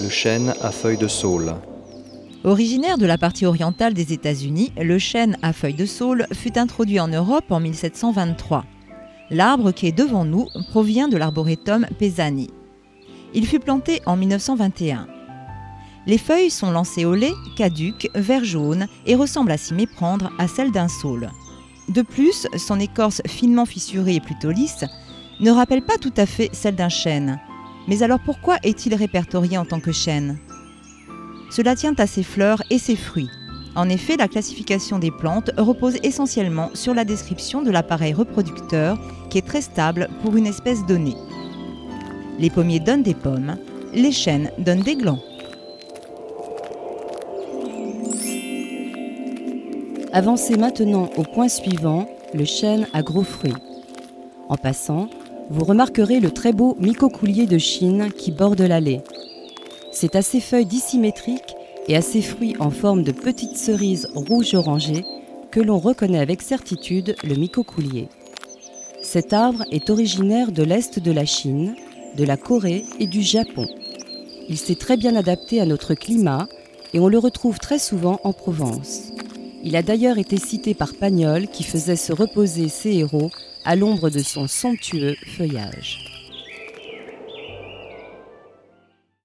le chêne à feuilles de saule. Originaire de la partie orientale des États-Unis, le chêne à feuilles de saule fut introduit en Europe en 1723. L'arbre qui est devant nous provient de l'arboretum Pesani. Il fut planté en 1921. Les feuilles sont lancéolées, caduques, vert jaune et ressemblent à s'y méprendre à celles d'un saule. De plus, son écorce finement fissurée et plutôt lisse ne rappelle pas tout à fait celle d'un chêne. Mais alors pourquoi est-il répertorié en tant que chêne? Cela tient à ses fleurs et ses fruits. En effet, la classification des plantes repose essentiellement sur la description de l'appareil reproducteur qui est très stable pour une espèce donnée. Les pommiers donnent des pommes, les chênes donnent des glands. Avancez maintenant au point suivant, le chêne à gros fruits. En passant, vous remarquerez le très beau mycocoulier de Chine qui borde l'allée. C'est à ses feuilles dissymétriques et à ses fruits en forme de petites cerises rouges orangées que l'on reconnaît avec certitude le mycocoulier. Cet arbre est originaire de l'Est de la Chine, de la Corée et du Japon. Il s'est très bien adapté à notre climat et on le retrouve très souvent en Provence. Il a d'ailleurs été cité par Pagnol qui faisait se reposer ses héros à l'ombre de son somptueux feuillage.